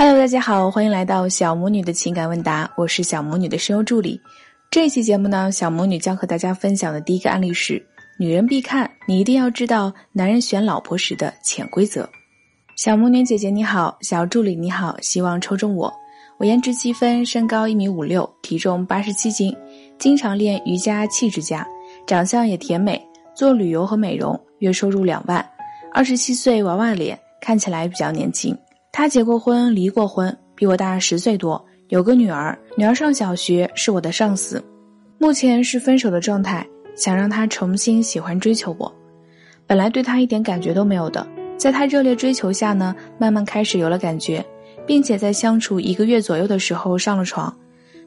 Hello，大家好，欢迎来到小魔女的情感问答，我是小魔女的声优助理。这期节目呢，小魔女将和大家分享的第一个案例是：女人必看，你一定要知道男人选老婆时的潜规则。小魔女姐姐你好，小助理你好，希望抽中我。我颜值七分，身高一米五六，体重八十七斤，经常练瑜伽，气质佳，长相也甜美，做旅游和美容，月收入两万，二十七岁，娃娃脸，看起来比较年轻。他结过婚，离过婚，比我大十岁多，有个女儿，女儿上小学，是我的上司。目前是分手的状态，想让他重新喜欢追求我。本来对他一点感觉都没有的，在他热烈追求下呢，慢慢开始有了感觉，并且在相处一个月左右的时候上了床。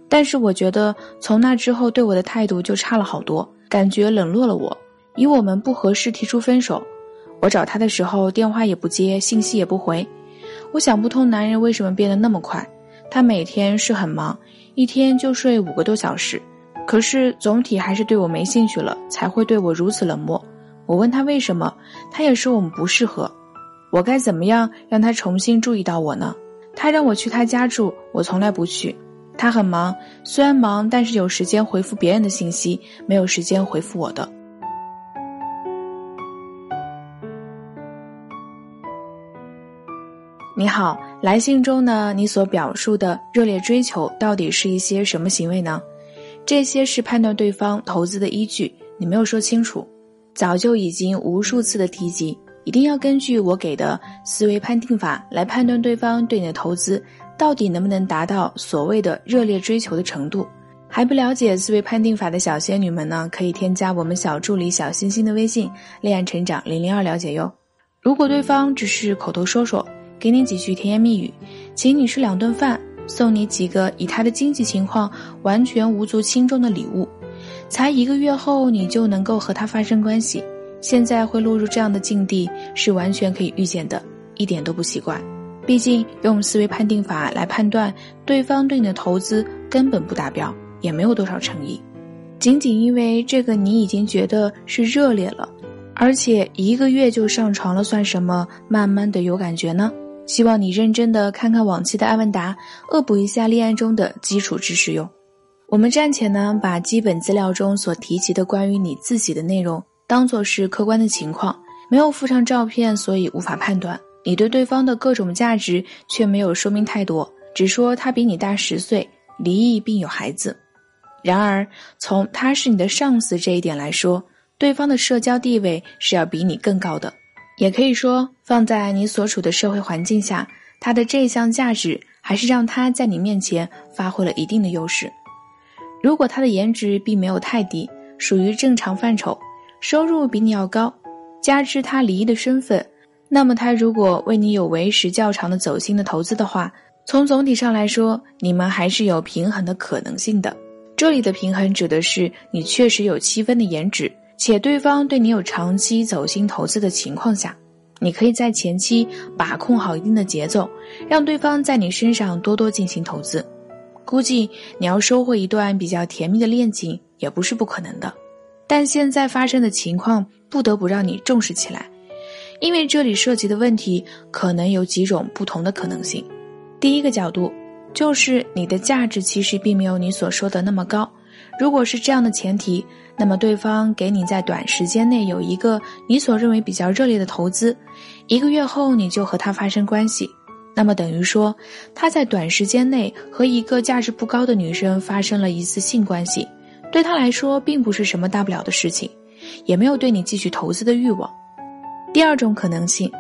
但是我觉得从那之后对我的态度就差了好多，感觉冷落了我，以我们不合适提出分手。我找他的时候电话也不接，信息也不回。我想不通，男人为什么变得那么快？他每天是很忙，一天就睡五个多小时，可是总体还是对我没兴趣了，才会对我如此冷漠。我问他为什么，他也说我们不适合。我该怎么样让他重新注意到我呢？他让我去他家住，我从来不去。他很忙，虽然忙，但是有时间回复别人的信息，没有时间回复我的。你好，来信中呢，你所表述的热烈追求到底是一些什么行为呢？这些是判断对方投资的依据，你没有说清楚。早就已经无数次的提及，一定要根据我给的思维判定法来判断对方对你的投资到底能不能达到所谓的热烈追求的程度。还不了解思维判定法的小仙女们呢，可以添加我们小助理小星星的微信“恋爱成长零零二”了解哟。如果对方只是口头说说。给你几句甜言蜜语，请你吃两顿饭，送你几个以他的经济情况完全无足轻重的礼物，才一个月后你就能够和他发生关系。现在会落入这样的境地是完全可以预见的，一点都不奇怪。毕竟用思维判定法来判断对方对你的投资根本不达标，也没有多少诚意。仅仅因为这个你已经觉得是热烈了，而且一个月就上床了，算什么？慢慢的有感觉呢？希望你认真的看看往期的艾问答，恶补一下恋爱中的基础知识用。我们暂且呢把基本资料中所提及的关于你自己的内容当做是客观的情况，没有附上照片，所以无法判断你对对方的各种价值，却没有说明太多，只说他比你大十岁，离异并有孩子。然而从他是你的上司这一点来说，对方的社交地位是要比你更高的。也可以说，放在你所处的社会环境下，他的这项价值还是让他在你面前发挥了一定的优势。如果他的颜值并没有太低，属于正常范畴，收入比你要高，加之他离异的身份，那么他如果为你有为时较长的走心的投资的话，从总体上来说，你们还是有平衡的可能性的。这里的平衡指的是你确实有七分的颜值。且对方对你有长期走心投资的情况下，你可以在前期把控好一定的节奏，让对方在你身上多多进行投资。估计你要收获一段比较甜蜜的恋情也不是不可能的。但现在发生的情况不得不让你重视起来，因为这里涉及的问题可能有几种不同的可能性。第一个角度就是你的价值其实并没有你所说的那么高。如果是这样的前提，那么对方给你在短时间内有一个你所认为比较热烈的投资，一个月后你就和他发生关系，那么等于说他在短时间内和一个价值不高的女生发生了一次性关系，对他来说并不是什么大不了的事情，也没有对你继续投资的欲望。第二种可能性，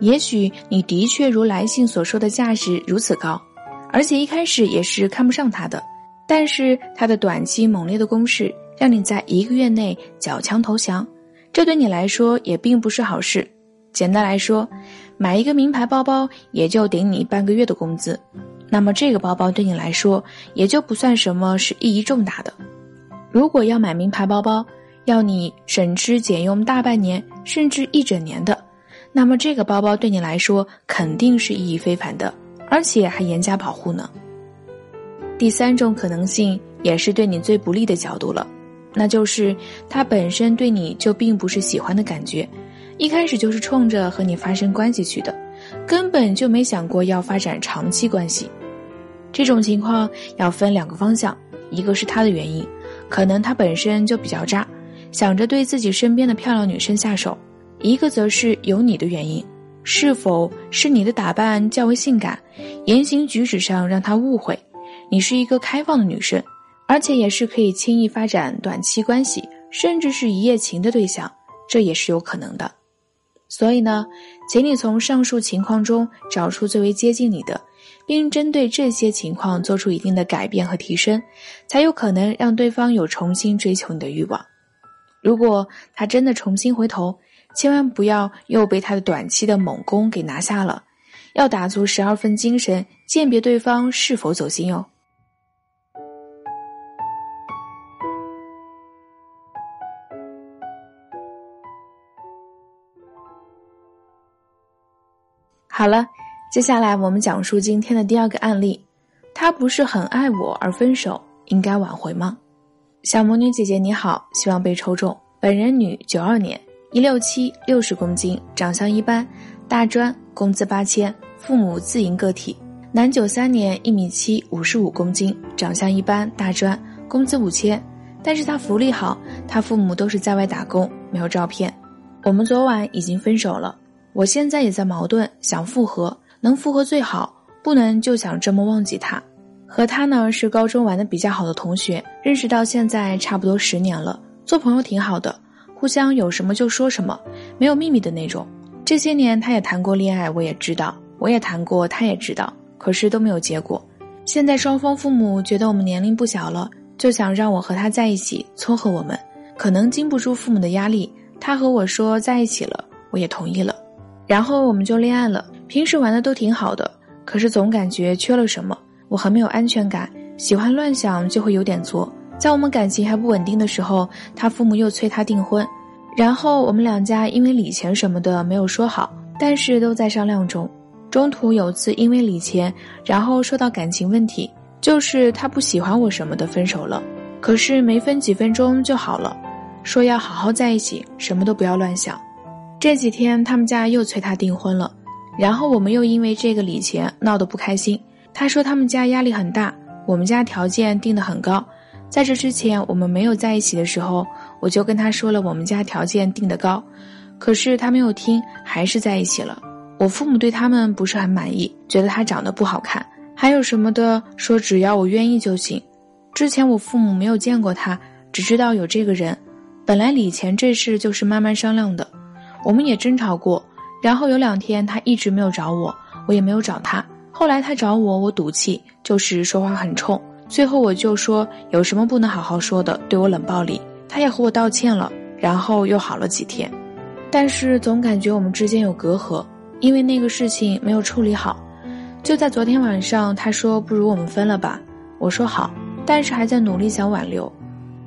也许你的确如来信所说的价值如此高，而且一开始也是看不上他的。但是它的短期猛烈的攻势，让你在一个月内缴枪投降，这对你来说也并不是好事。简单来说，买一个名牌包包也就顶你半个月的工资，那么这个包包对你来说也就不算什么是意义重大的。如果要买名牌包包，要你省吃俭用大半年甚至一整年的，那么这个包包对你来说肯定是意义非凡的，而且还严加保护呢。第三种可能性也是对你最不利的角度了，那就是他本身对你就并不是喜欢的感觉，一开始就是冲着和你发生关系去的，根本就没想过要发展长期关系。这种情况要分两个方向，一个是他的原因，可能他本身就比较渣，想着对自己身边的漂亮女生下手；一个则是有你的原因，是否是你的打扮较为性感，言行举止上让他误会你是一个开放的女生，而且也是可以轻易发展短期关系，甚至是一夜情的对象，这也是有可能的。所以呢，请你从上述情况中找出最为接近你的，并针对这些情况做出一定的改变和提升，才有可能让对方有重新追求你的欲望。如果他真的重新回头，千万不要又被他的短期的猛攻给拿下了，要打足十二分精神鉴别对方是否走心哦。好了，接下来我们讲述今天的第二个案例。他不是很爱我而分手，应该挽回吗？小魔女姐姐你好，希望被抽中。本人女，九二年，一六七，六十公斤，长相一般，大专，工资八千，父母自营个体。男，九三年，一米七，五十五公斤，长相一般，大专，工资五千。但是他福利好，他父母都是在外打工，没有照片。我们昨晚已经分手了。我现在也在矛盾，想复合，能复合最好，不能就想这么忘记他。和他呢是高中玩的比较好的同学，认识到现在差不多十年了，做朋友挺好的，互相有什么就说什么，没有秘密的那种。这些年他也谈过恋爱，我也知道，我也谈过，他也知道，可是都没有结果。现在双方父母觉得我们年龄不小了，就想让我和他在一起，撮合我们。可能经不住父母的压力，他和我说在一起了，我也同意了。然后我们就恋爱了，平时玩的都挺好的，可是总感觉缺了什么，我很没有安全感，喜欢乱想就会有点作。在我们感情还不稳定的时候，他父母又催他订婚，然后我们两家因为礼钱什么的没有说好，但是都在商量中。中途有次因为礼钱，然后说到感情问题，就是他不喜欢我什么的分手了，可是没分几分钟就好了，说要好好在一起，什么都不要乱想。这几天他们家又催他订婚了，然后我们又因为这个礼钱闹得不开心。他说他们家压力很大，我们家条件定得很高。在这之前我们没有在一起的时候，我就跟他说了我们家条件定得高，可是他没有听，还是在一起了。我父母对他们不是很满意，觉得他长得不好看，还有什么的，说只要我愿意就行。之前我父母没有见过他，只知道有这个人。本来礼钱这事就是慢慢商量的。我们也争吵过，然后有两天他一直没有找我，我也没有找他。后来他找我，我赌气，就是说话很冲。最后我就说有什么不能好好说的，对我冷暴力。他也和我道歉了，然后又好了几天。但是总感觉我们之间有隔阂，因为那个事情没有处理好。就在昨天晚上，他说不如我们分了吧。我说好，但是还在努力想挽留。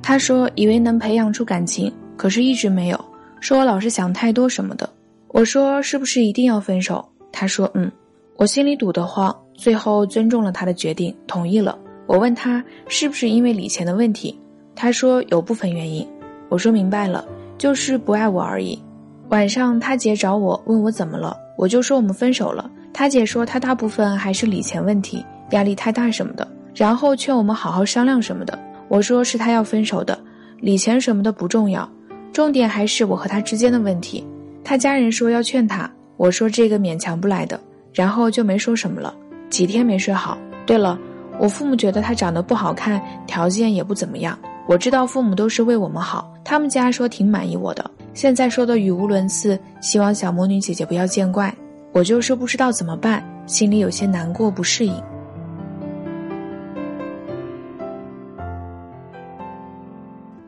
他说以为能培养出感情，可是一直没有。说我老是想太多什么的，我说是不是一定要分手？他说嗯，我心里堵得慌，最后尊重了他的决定，同意了。我问他是不是因为礼钱的问题，他说有部分原因。我说明白了，就是不爱我而已。晚上他姐找我问我怎么了，我就说我们分手了。他姐说他大部分还是礼钱问题，压力太大什么的，然后劝我们好好商量什么的。我说是他要分手的，礼钱什么的不重要。重点还是我和他之间的问题，他家人说要劝他，我说这个勉强不来的，然后就没说什么了。几天没睡好。对了，我父母觉得他长得不好看，条件也不怎么样。我知道父母都是为我们好，他们家说挺满意我的。现在说的语无伦次，希望小魔女姐姐不要见怪。我就是不知道怎么办，心里有些难过，不适应。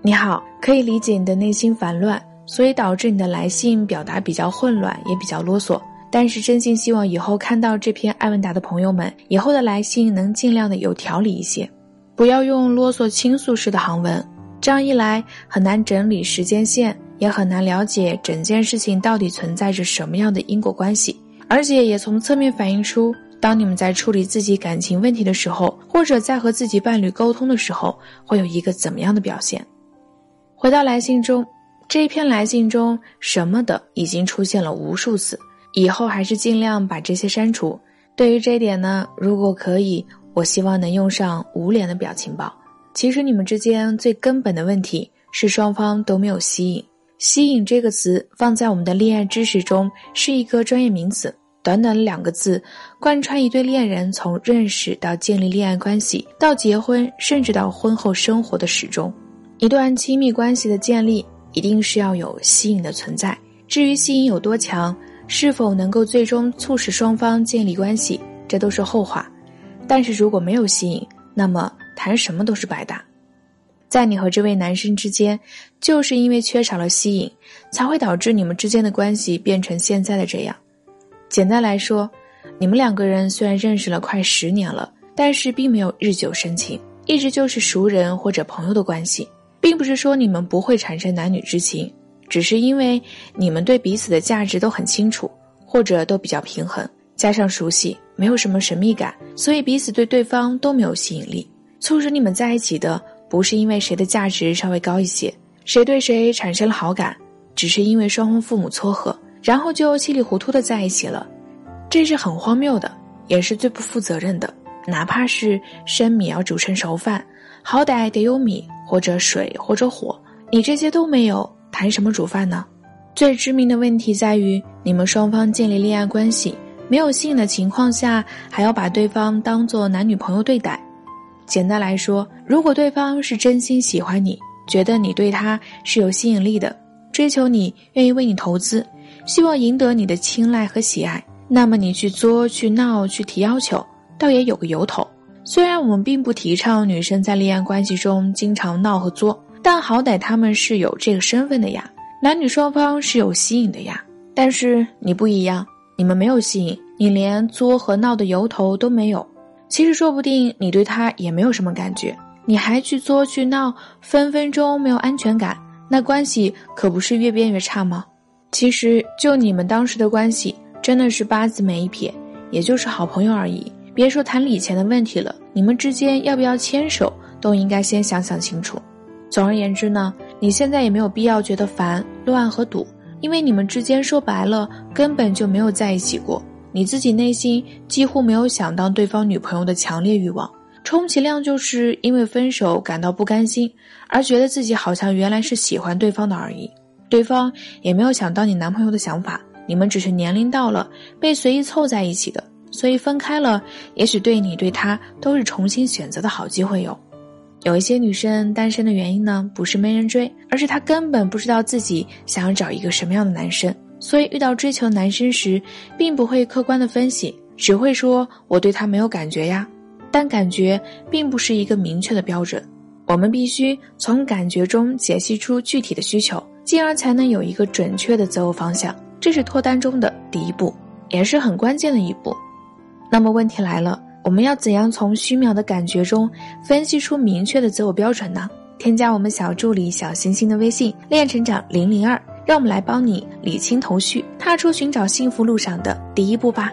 你好，可以理解你的内心烦乱，所以导致你的来信表达比较混乱，也比较啰嗦。但是真心希望以后看到这篇艾文达的朋友们，以后的来信能尽量的有条理一些，不要用啰嗦倾诉式的行文。这样一来，很难整理时间线，也很难了解整件事情到底存在着什么样的因果关系，而且也从侧面反映出，当你们在处理自己感情问题的时候，或者在和自己伴侣沟通的时候，会有一个怎么样的表现。回到来信中，这一篇来信中什么的已经出现了无数次，以后还是尽量把这些删除。对于这一点呢，如果可以，我希望能用上无脸的表情包。其实你们之间最根本的问题是双方都没有吸引。吸引这个词放在我们的恋爱知识中是一个专业名词，短短的两个字，贯穿一对恋人从认识到建立恋爱关系，到结婚，甚至到婚后生活的始终。一段亲密关系的建立，一定是要有吸引的存在。至于吸引有多强，是否能够最终促使双方建立关系，这都是后话。但是如果没有吸引，那么谈什么都是白搭。在你和这位男生之间，就是因为缺少了吸引，才会导致你们之间的关系变成现在的这样。简单来说，你们两个人虽然认识了快十年了，但是并没有日久生情，一直就是熟人或者朋友的关系。并不是说你们不会产生男女之情，只是因为你们对彼此的价值都很清楚，或者都比较平衡，加上熟悉，没有什么神秘感，所以彼此对对方都没有吸引力。促使你们在一起的，不是因为谁的价值稍微高一些，谁对谁产生了好感，只是因为双方父母撮合，然后就稀里糊涂的在一起了。这是很荒谬的，也是最不负责任的。哪怕是生米要煮成熟饭，好歹得有米。或者水或者火，你这些都没有，谈什么煮饭呢？最致命的问题在于，你们双方建立恋爱关系没有吸引的情况下，还要把对方当做男女朋友对待。简单来说，如果对方是真心喜欢你，觉得你对他是有吸引力的，追求你，愿意为你投资，希望赢得你的青睐和喜爱，那么你去作、去闹、去提要求，倒也有个由头。虽然我们并不提倡女生在恋爱关系中经常闹和作，但好歹他们是有这个身份的呀，男女双方是有吸引的呀。但是你不一样，你们没有吸引，你连作和闹的由头都没有。其实说不定你对他也没有什么感觉，你还去作去闹，分分钟没有安全感，那关系可不是越变越差吗？其实就你们当时的关系，真的是八字没一撇，也就是好朋友而已。别说谈礼钱的问题了，你们之间要不要牵手，都应该先想想清楚。总而言之呢，你现在也没有必要觉得烦、乱和堵，因为你们之间说白了根本就没有在一起过。你自己内心几乎没有想当对方女朋友的强烈欲望，充其量就是因为分手感到不甘心，而觉得自己好像原来是喜欢对方的而已。对方也没有想当你男朋友的想法，你们只是年龄到了被随意凑在一起的。所以分开了，也许对你对他都是重新选择的好机会哟。有一些女生单身的原因呢，不是没人追，而是她根本不知道自己想要找一个什么样的男生。所以遇到追求男生时，并不会客观的分析，只会说我对他没有感觉呀。但感觉并不是一个明确的标准，我们必须从感觉中解析出具体的需求，进而才能有一个准确的择偶方向。这是脱单中的第一步，也是很关键的一步。那么问题来了，我们要怎样从虚渺的感觉中分析出明确的择偶标准呢？添加我们小助理小星星的微信“恋成长零零二”，让我们来帮你理清头绪，踏出寻找幸福路上的第一步吧。